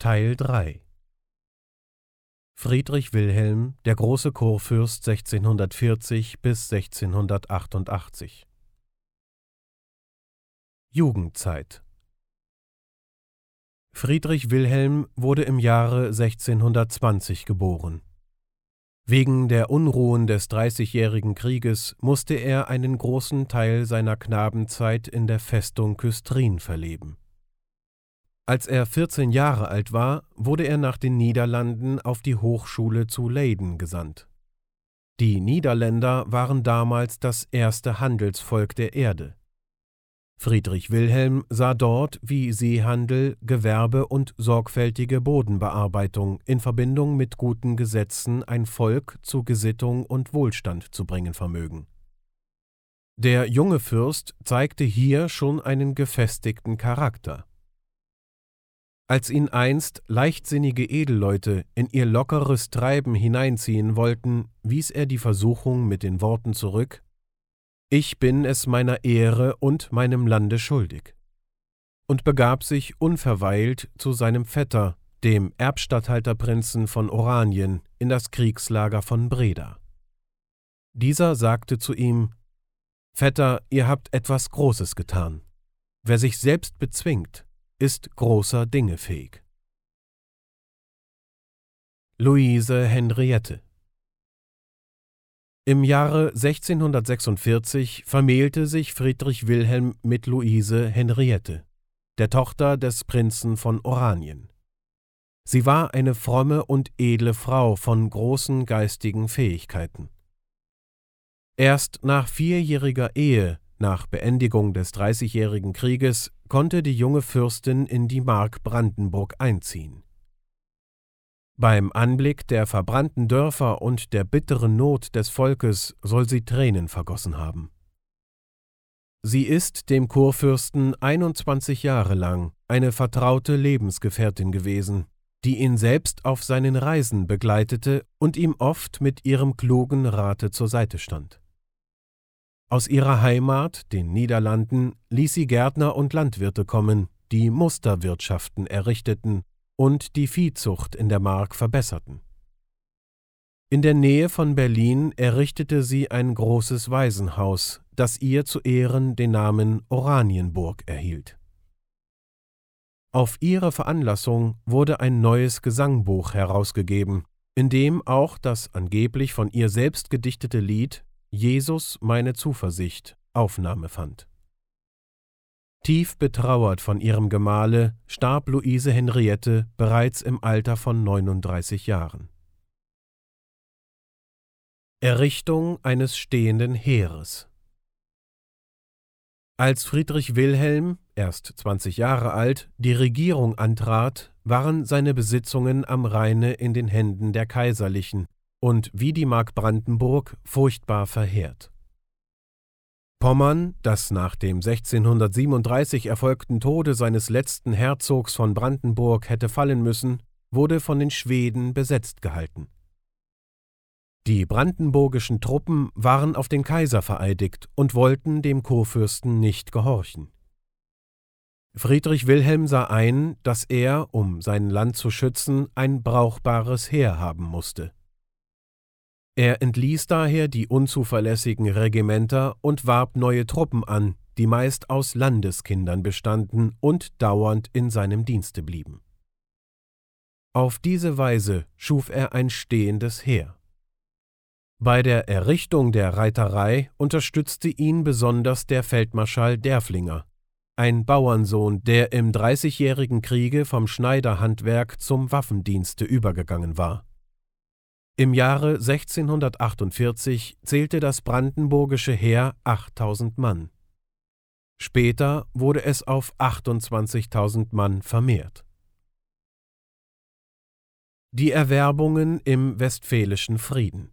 Teil 3 Friedrich Wilhelm, der große Kurfürst 1640 bis 1688 Jugendzeit Friedrich Wilhelm wurde im Jahre 1620 geboren. Wegen der Unruhen des Dreißigjährigen Krieges musste er einen großen Teil seiner Knabenzeit in der Festung Küstrin verleben. Als er 14 Jahre alt war, wurde er nach den Niederlanden auf die Hochschule zu Leiden gesandt. Die Niederländer waren damals das erste Handelsvolk der Erde. Friedrich Wilhelm sah dort, wie Seehandel, Gewerbe und sorgfältige Bodenbearbeitung in Verbindung mit guten Gesetzen ein Volk zu Gesittung und Wohlstand zu bringen vermögen. Der junge Fürst zeigte hier schon einen gefestigten Charakter. Als ihn einst leichtsinnige Edelleute in ihr lockeres Treiben hineinziehen wollten, wies er die Versuchung mit den Worten zurück Ich bin es meiner Ehre und meinem Lande schuldig, und begab sich unverweilt zu seinem Vetter, dem Erbstatthalterprinzen von Oranien, in das Kriegslager von Breda. Dieser sagte zu ihm Vetter, ihr habt etwas Großes getan. Wer sich selbst bezwingt, ist großer Dinge fähig. Luise Henriette Im Jahre 1646 vermählte sich Friedrich Wilhelm mit Luise Henriette, der Tochter des Prinzen von Oranien. Sie war eine fromme und edle Frau von großen geistigen Fähigkeiten. Erst nach vierjähriger Ehe nach Beendigung des Dreißigjährigen Krieges konnte die junge Fürstin in die Mark Brandenburg einziehen. Beim Anblick der verbrannten Dörfer und der bitteren Not des Volkes soll sie Tränen vergossen haben. Sie ist dem Kurfürsten 21 Jahre lang eine vertraute Lebensgefährtin gewesen, die ihn selbst auf seinen Reisen begleitete und ihm oft mit ihrem klugen Rate zur Seite stand. Aus ihrer Heimat, den Niederlanden, ließ sie Gärtner und Landwirte kommen, die Musterwirtschaften errichteten und die Viehzucht in der Mark verbesserten. In der Nähe von Berlin errichtete sie ein großes Waisenhaus, das ihr zu Ehren den Namen Oranienburg erhielt. Auf ihre Veranlassung wurde ein neues Gesangbuch herausgegeben, in dem auch das angeblich von ihr selbst gedichtete Lied Jesus meine Zuversicht Aufnahme fand. Tief betrauert von ihrem Gemahle starb Luise Henriette bereits im Alter von 39 Jahren. Errichtung eines stehenden Heeres Als Friedrich Wilhelm, erst 20 Jahre alt, die Regierung antrat, waren seine Besitzungen am Rheine in den Händen der Kaiserlichen, und wie die Mark Brandenburg furchtbar verheert. Pommern, das nach dem 1637 erfolgten Tode seines letzten Herzogs von Brandenburg hätte fallen müssen, wurde von den Schweden besetzt gehalten. Die brandenburgischen Truppen waren auf den Kaiser vereidigt und wollten dem Kurfürsten nicht gehorchen. Friedrich Wilhelm sah ein, dass er, um sein Land zu schützen, ein brauchbares Heer haben musste. Er entließ daher die unzuverlässigen Regimenter und warb neue Truppen an, die meist aus Landeskindern bestanden und dauernd in seinem Dienste blieben. Auf diese Weise schuf er ein stehendes Heer. Bei der Errichtung der Reiterei unterstützte ihn besonders der Feldmarschall Derflinger, ein Bauernsohn, der im Dreißigjährigen Kriege vom Schneiderhandwerk zum Waffendienste übergegangen war. Im Jahre 1648 zählte das brandenburgische Heer 8000 Mann. Später wurde es auf 28.000 Mann vermehrt. Die Erwerbungen im Westfälischen Frieden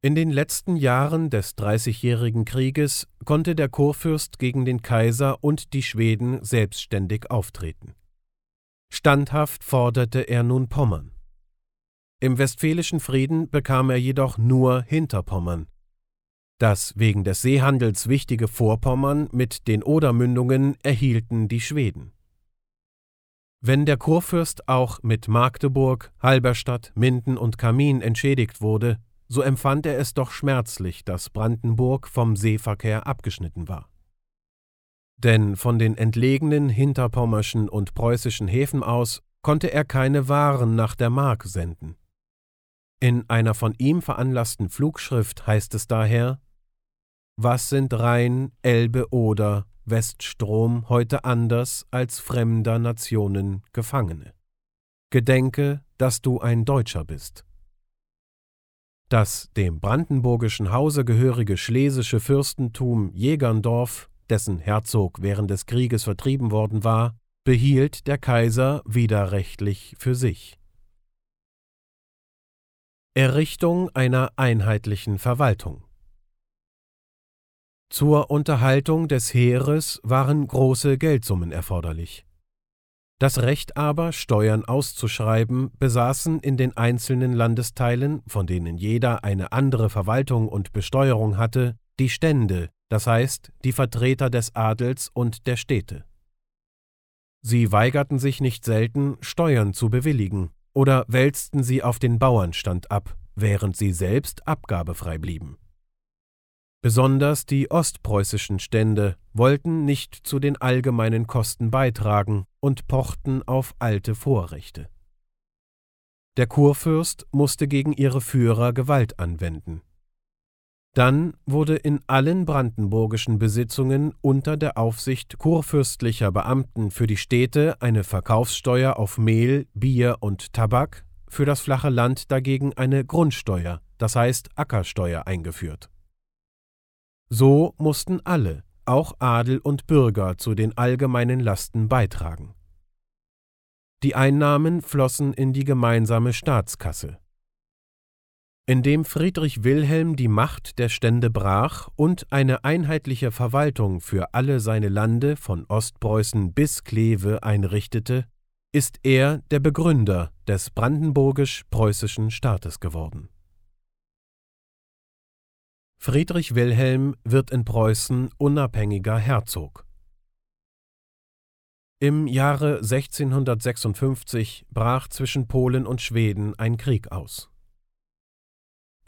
In den letzten Jahren des Dreißigjährigen Krieges konnte der Kurfürst gegen den Kaiser und die Schweden selbstständig auftreten. Standhaft forderte er nun Pommern. Im Westfälischen Frieden bekam er jedoch nur Hinterpommern. Das wegen des Seehandels wichtige Vorpommern mit den Odermündungen erhielten die Schweden. Wenn der Kurfürst auch mit Magdeburg, Halberstadt, Minden und Kamin entschädigt wurde, so empfand er es doch schmerzlich, dass Brandenburg vom Seeverkehr abgeschnitten war. Denn von den entlegenen hinterpommerschen und preußischen Häfen aus konnte er keine Waren nach der Mark senden. In einer von ihm veranlassten Flugschrift heißt es daher Was sind Rhein, Elbe, Oder, Weststrom heute anders als fremder Nationen Gefangene? Gedenke, dass du ein Deutscher bist. Das dem brandenburgischen Hause gehörige schlesische Fürstentum Jägerndorf, dessen Herzog während des Krieges vertrieben worden war, behielt der Kaiser widerrechtlich für sich. Errichtung einer einheitlichen Verwaltung Zur Unterhaltung des Heeres waren große Geldsummen erforderlich. Das Recht aber, Steuern auszuschreiben, besaßen in den einzelnen Landesteilen, von denen jeder eine andere Verwaltung und Besteuerung hatte, die Stände, das heißt die Vertreter des Adels und der Städte. Sie weigerten sich nicht selten, Steuern zu bewilligen, oder wälzten sie auf den Bauernstand ab, während sie selbst abgabefrei blieben. Besonders die ostpreußischen Stände wollten nicht zu den allgemeinen Kosten beitragen und pochten auf alte Vorrechte. Der Kurfürst musste gegen ihre Führer Gewalt anwenden. Dann wurde in allen brandenburgischen Besitzungen unter der Aufsicht kurfürstlicher Beamten für die Städte eine Verkaufssteuer auf Mehl, Bier und Tabak, für das flache Land dagegen eine Grundsteuer, das heißt Ackersteuer eingeführt. So mussten alle, auch Adel und Bürger, zu den allgemeinen Lasten beitragen. Die Einnahmen flossen in die gemeinsame Staatskasse. Indem Friedrich Wilhelm die Macht der Stände brach und eine einheitliche Verwaltung für alle seine Lande von Ostpreußen bis Kleve einrichtete, ist er der Begründer des brandenburgisch-preußischen Staates geworden. Friedrich Wilhelm wird in Preußen unabhängiger Herzog. Im Jahre 1656 brach zwischen Polen und Schweden ein Krieg aus.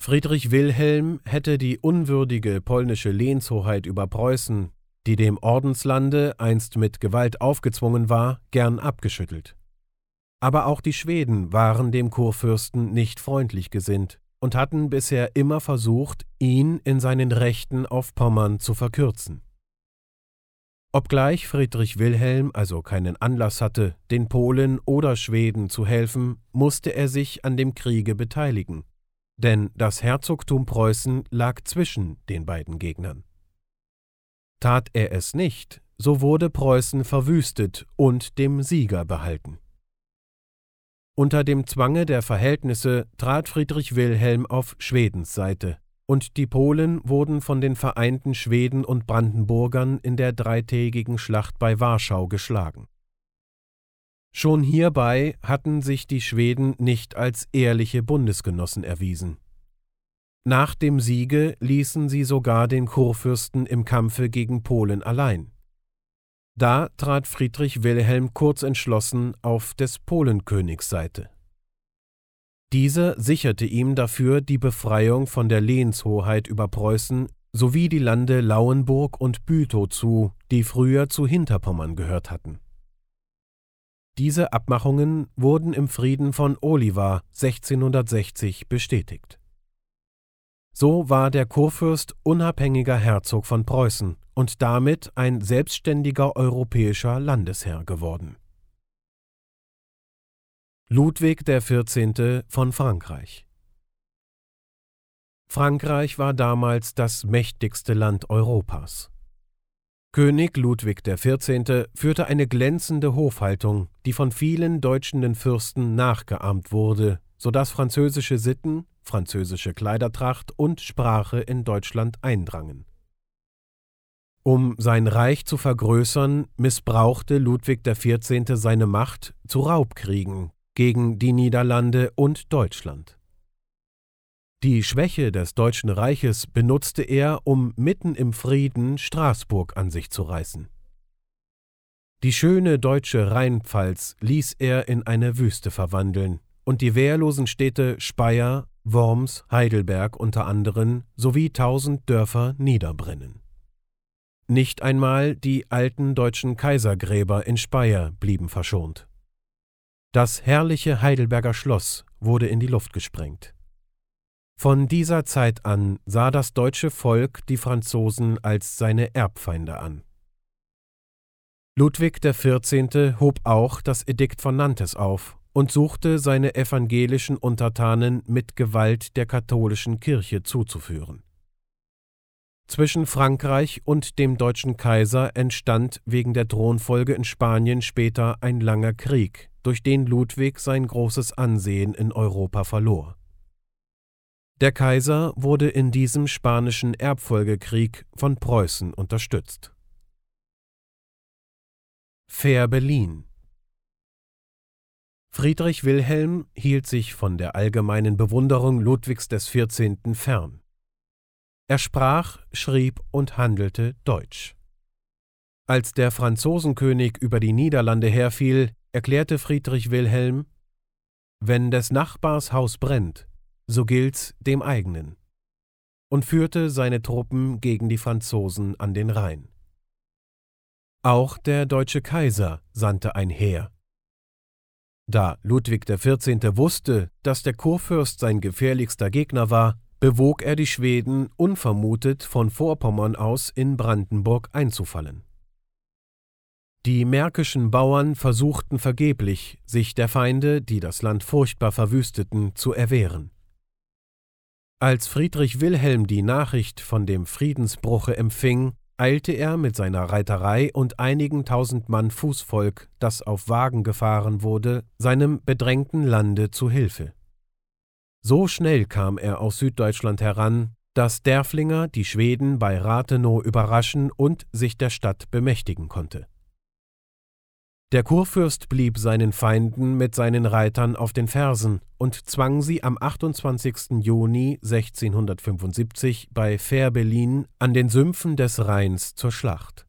Friedrich Wilhelm hätte die unwürdige polnische Lehnshoheit über Preußen, die dem Ordenslande einst mit Gewalt aufgezwungen war, gern abgeschüttelt. Aber auch die Schweden waren dem Kurfürsten nicht freundlich gesinnt und hatten bisher immer versucht, ihn in seinen Rechten auf Pommern zu verkürzen. Obgleich Friedrich Wilhelm also keinen Anlass hatte, den Polen oder Schweden zu helfen, musste er sich an dem Kriege beteiligen, denn das Herzogtum Preußen lag zwischen den beiden Gegnern. Tat er es nicht, so wurde Preußen verwüstet und dem Sieger behalten. Unter dem Zwange der Verhältnisse trat Friedrich Wilhelm auf Schwedens Seite, und die Polen wurden von den vereinten Schweden und Brandenburgern in der dreitägigen Schlacht bei Warschau geschlagen. Schon hierbei hatten sich die Schweden nicht als ehrliche Bundesgenossen erwiesen. Nach dem Siege ließen sie sogar den Kurfürsten im Kampfe gegen Polen allein. Da trat Friedrich Wilhelm kurzentschlossen auf des Polenkönigs Seite. Dieser sicherte ihm dafür die Befreiung von der Lehnshoheit über Preußen sowie die Lande Lauenburg und Bütow zu, die früher zu Hinterpommern gehört hatten. Diese Abmachungen wurden im Frieden von Oliva 1660 bestätigt. So war der Kurfürst unabhängiger Herzog von Preußen und damit ein selbstständiger europäischer Landesherr geworden. Ludwig XIV. von Frankreich Frankreich war damals das mächtigste Land Europas. König Ludwig XIV. führte eine glänzende Hofhaltung, die von vielen deutschen Fürsten nachgeahmt wurde, so dass französische Sitten, französische Kleidertracht und Sprache in Deutschland eindrangen. Um sein Reich zu vergrößern, missbrauchte Ludwig XIV. seine Macht zu Raubkriegen gegen die Niederlande und Deutschland. Die Schwäche des Deutschen Reiches benutzte er, um mitten im Frieden Straßburg an sich zu reißen. Die schöne deutsche Rheinpfalz ließ er in eine Wüste verwandeln und die wehrlosen Städte Speyer, Worms, Heidelberg unter anderem sowie tausend Dörfer niederbrennen. Nicht einmal die alten deutschen Kaisergräber in Speyer blieben verschont. Das herrliche Heidelberger Schloss wurde in die Luft gesprengt. Von dieser Zeit an sah das deutsche Volk die Franzosen als seine Erbfeinde an. Ludwig XIV. hob auch das Edikt von Nantes auf und suchte seine evangelischen Untertanen mit Gewalt der katholischen Kirche zuzuführen. Zwischen Frankreich und dem deutschen Kaiser entstand wegen der Thronfolge in Spanien später ein langer Krieg, durch den Ludwig sein großes Ansehen in Europa verlor. Der Kaiser wurde in diesem spanischen Erbfolgekrieg von Preußen unterstützt. Fehrbellin Friedrich Wilhelm hielt sich von der allgemeinen Bewunderung Ludwigs XIV. fern. Er sprach, schrieb und handelte Deutsch. Als der Franzosenkönig über die Niederlande herfiel, erklärte Friedrich Wilhelm Wenn des Nachbars Haus brennt, so gilt's dem eigenen, und führte seine Truppen gegen die Franzosen an den Rhein. Auch der deutsche Kaiser sandte ein Heer. Da Ludwig XIV. wusste, dass der Kurfürst sein gefährlichster Gegner war, bewog er die Schweden, unvermutet von Vorpommern aus in Brandenburg einzufallen. Die märkischen Bauern versuchten vergeblich, sich der Feinde, die das Land furchtbar verwüsteten, zu erwehren. Als Friedrich Wilhelm die Nachricht von dem Friedensbruche empfing, eilte er mit seiner Reiterei und einigen tausend Mann Fußvolk, das auf Wagen gefahren wurde, seinem bedrängten Lande zu Hilfe. So schnell kam er aus Süddeutschland heran, dass Derflinger die Schweden bei Rathenow überraschen und sich der Stadt bemächtigen konnte. Der Kurfürst blieb seinen Feinden mit seinen Reitern auf den Fersen und zwang sie am 28. Juni 1675 bei Fehrbellin an den Sümpfen des Rheins zur Schlacht.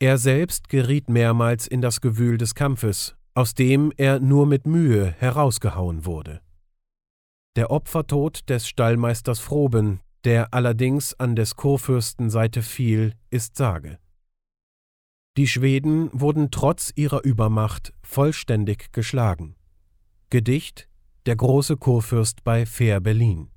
Er selbst geriet mehrmals in das Gewühl des Kampfes, aus dem er nur mit Mühe herausgehauen wurde. Der Opfertod des Stallmeisters Froben, der allerdings an des Kurfürsten Seite fiel, ist Sage. Die Schweden wurden trotz ihrer Übermacht vollständig geschlagen. Gedicht Der große Kurfürst bei Fehrbellin.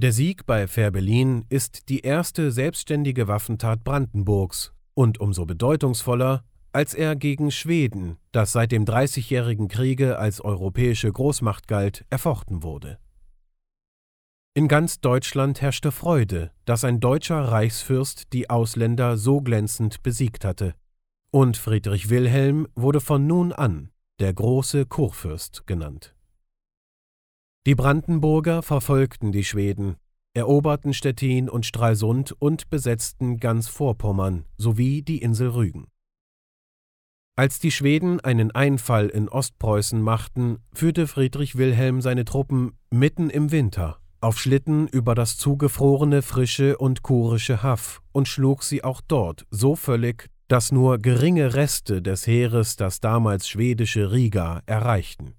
Der Sieg bei Fehrbellin ist die erste selbstständige Waffentat Brandenburgs und umso bedeutungsvoller, als er gegen Schweden, das seit dem Dreißigjährigen Kriege als europäische Großmacht galt, erfochten wurde. In ganz Deutschland herrschte Freude, dass ein deutscher Reichsfürst die Ausländer so glänzend besiegt hatte, und Friedrich Wilhelm wurde von nun an der große Kurfürst genannt. Die Brandenburger verfolgten die Schweden, eroberten Stettin und Stralsund und besetzten ganz Vorpommern sowie die Insel Rügen. Als die Schweden einen Einfall in Ostpreußen machten, führte Friedrich Wilhelm seine Truppen mitten im Winter auf Schlitten über das zugefrorene frische und kurische Haff und schlug sie auch dort so völlig, dass nur geringe Reste des Heeres das damals schwedische Riga erreichten.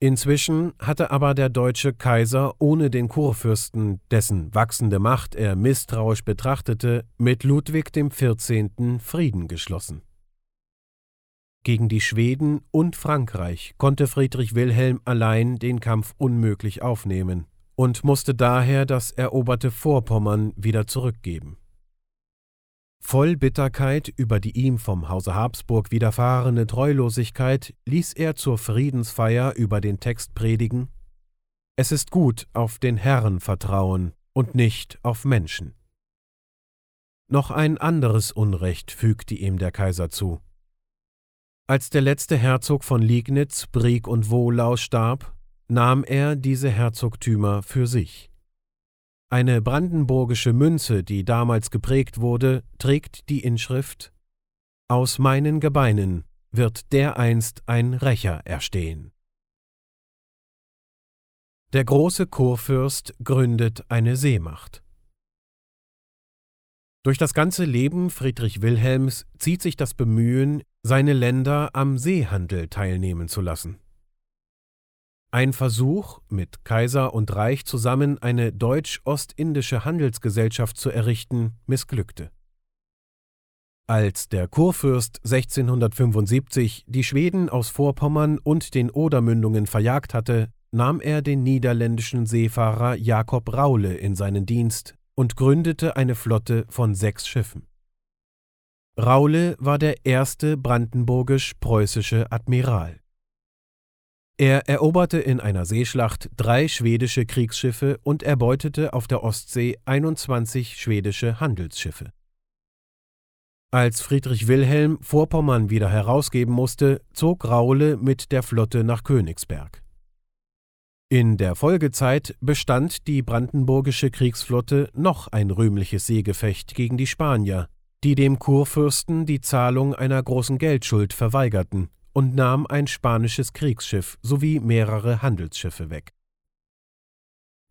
Inzwischen hatte aber der deutsche Kaiser ohne den Kurfürsten, dessen wachsende Macht er misstrauisch betrachtete, mit Ludwig XIV. Frieden geschlossen. Gegen die Schweden und Frankreich konnte Friedrich Wilhelm allein den Kampf unmöglich aufnehmen und musste daher das eroberte Vorpommern wieder zurückgeben. Voll Bitterkeit über die ihm vom Hause Habsburg widerfahrene Treulosigkeit ließ er zur Friedensfeier über den Text predigen Es ist gut auf den Herrn vertrauen und nicht auf Menschen. Noch ein anderes Unrecht fügte ihm der Kaiser zu. Als der letzte Herzog von Liegnitz, Brieg und Wohlau starb, nahm er diese Herzogtümer für sich. Eine brandenburgische Münze, die damals geprägt wurde, trägt die Inschrift Aus meinen Gebeinen wird dereinst ein Rächer erstehen. Der große Kurfürst gründet eine Seemacht. Durch das ganze Leben Friedrich Wilhelms zieht sich das Bemühen, seine Länder am Seehandel teilnehmen zu lassen. Ein Versuch, mit Kaiser und Reich zusammen eine deutsch-ostindische Handelsgesellschaft zu errichten, missglückte. Als der Kurfürst 1675 die Schweden aus Vorpommern und den Odermündungen verjagt hatte, nahm er den niederländischen Seefahrer Jakob Raule in seinen Dienst und gründete eine Flotte von sechs Schiffen. Raule war der erste brandenburgisch-preußische Admiral. Er eroberte in einer Seeschlacht drei schwedische Kriegsschiffe und erbeutete auf der Ostsee 21 schwedische Handelsschiffe. Als Friedrich Wilhelm Vorpommern wieder herausgeben musste, zog Raule mit der Flotte nach Königsberg. In der Folgezeit bestand die brandenburgische Kriegsflotte noch ein rühmliches Seegefecht gegen die Spanier, die dem Kurfürsten die Zahlung einer großen Geldschuld verweigerten und nahm ein spanisches Kriegsschiff sowie mehrere Handelsschiffe weg.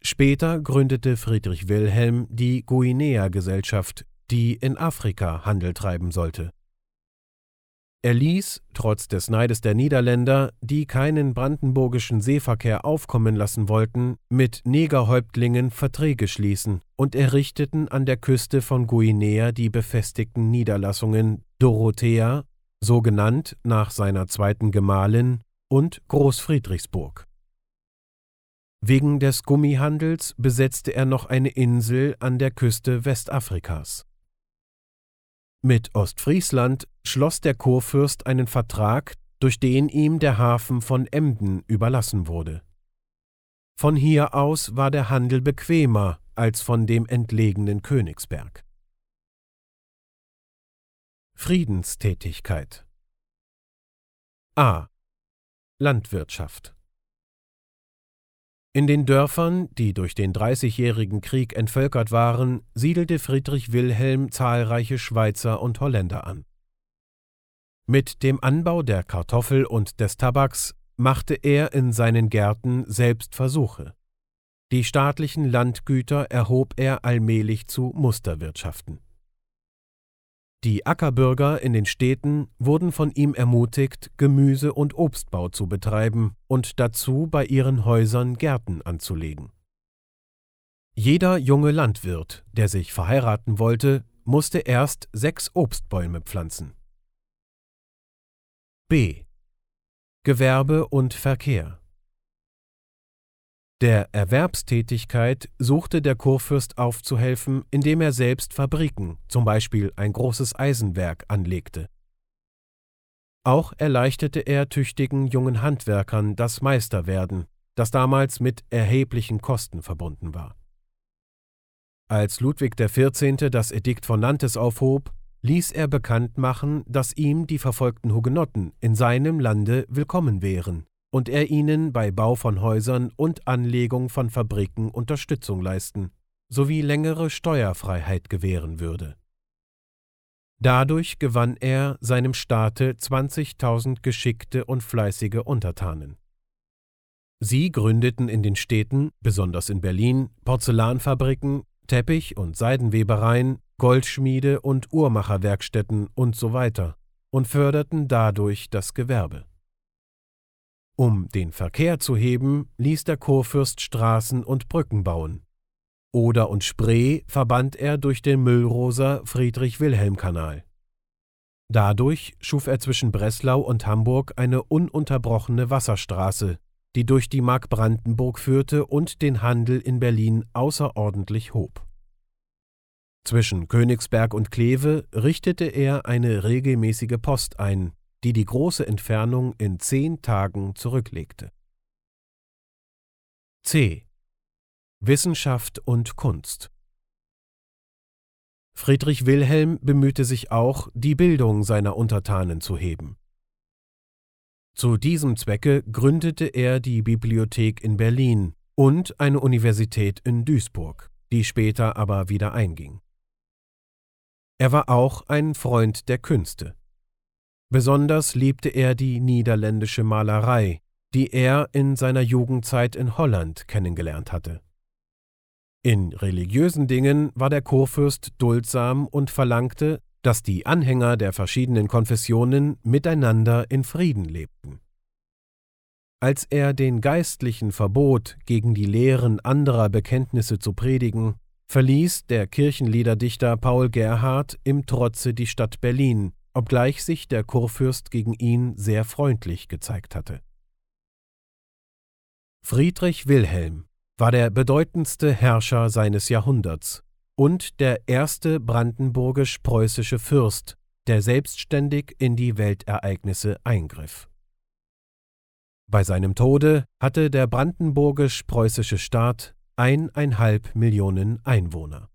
Später gründete Friedrich Wilhelm die Guinea-Gesellschaft, die in Afrika Handel treiben sollte. Er ließ, trotz des Neides der Niederländer, die keinen brandenburgischen Seeverkehr aufkommen lassen wollten, mit Negerhäuptlingen Verträge schließen und errichteten an der Küste von Guinea die befestigten Niederlassungen Dorothea, so genannt nach seiner zweiten Gemahlin, und Großfriedrichsburg. Wegen des Gummihandels besetzte er noch eine Insel an der Küste Westafrikas. Mit Ostfriesland schloss der Kurfürst einen Vertrag, durch den ihm der Hafen von Emden überlassen wurde. Von hier aus war der Handel bequemer als von dem entlegenen Königsberg. Friedenstätigkeit A. Landwirtschaft in den Dörfern, die durch den Dreißigjährigen Krieg entvölkert waren, siedelte Friedrich Wilhelm zahlreiche Schweizer und Holländer an. Mit dem Anbau der Kartoffel und des Tabaks machte er in seinen Gärten selbst Versuche. Die staatlichen Landgüter erhob er allmählich zu Musterwirtschaften. Die Ackerbürger in den Städten wurden von ihm ermutigt, Gemüse- und Obstbau zu betreiben und dazu bei ihren Häusern Gärten anzulegen. Jeder junge Landwirt, der sich verheiraten wollte, musste erst sechs Obstbäume pflanzen. B. Gewerbe und Verkehr der Erwerbstätigkeit suchte der Kurfürst aufzuhelfen, indem er selbst Fabriken, zum Beispiel ein großes Eisenwerk, anlegte. Auch erleichterte er tüchtigen jungen Handwerkern das Meisterwerden, das damals mit erheblichen Kosten verbunden war. Als Ludwig XIV. das Edikt von Nantes aufhob, ließ er bekannt machen, dass ihm die verfolgten Hugenotten in seinem Lande willkommen wären und er ihnen bei Bau von Häusern und Anlegung von Fabriken Unterstützung leisten sowie längere Steuerfreiheit gewähren würde. Dadurch gewann er seinem Staate 20.000 geschickte und fleißige Untertanen. Sie gründeten in den Städten, besonders in Berlin, Porzellanfabriken, Teppich- und Seidenwebereien, Goldschmiede und Uhrmacherwerkstätten und so weiter und förderten dadurch das Gewerbe. Um den Verkehr zu heben, ließ der Kurfürst Straßen und Brücken bauen. Oder und Spree verband er durch den Müllroser Friedrich-Wilhelm-Kanal. Dadurch schuf er zwischen Breslau und Hamburg eine ununterbrochene Wasserstraße, die durch die Mark Brandenburg führte und den Handel in Berlin außerordentlich hob. Zwischen Königsberg und Kleve richtete er eine regelmäßige Post ein, die die große Entfernung in zehn Tagen zurücklegte. C. Wissenschaft und Kunst Friedrich Wilhelm bemühte sich auch, die Bildung seiner Untertanen zu heben. Zu diesem Zwecke gründete er die Bibliothek in Berlin und eine Universität in Duisburg, die später aber wieder einging. Er war auch ein Freund der Künste. Besonders liebte er die niederländische Malerei, die er in seiner Jugendzeit in Holland kennengelernt hatte. In religiösen Dingen war der Kurfürst duldsam und verlangte, dass die Anhänger der verschiedenen Konfessionen miteinander in Frieden lebten. Als er den Geistlichen verbot, gegen die Lehren anderer Bekenntnisse zu predigen, verließ der Kirchenliederdichter Paul Gerhard im Trotze die Stadt Berlin, obgleich sich der Kurfürst gegen ihn sehr freundlich gezeigt hatte. Friedrich Wilhelm war der bedeutendste Herrscher seines Jahrhunderts und der erste brandenburgisch-preußische Fürst, der selbstständig in die Weltereignisse eingriff. Bei seinem Tode hatte der brandenburgisch-preußische Staat eineinhalb Millionen Einwohner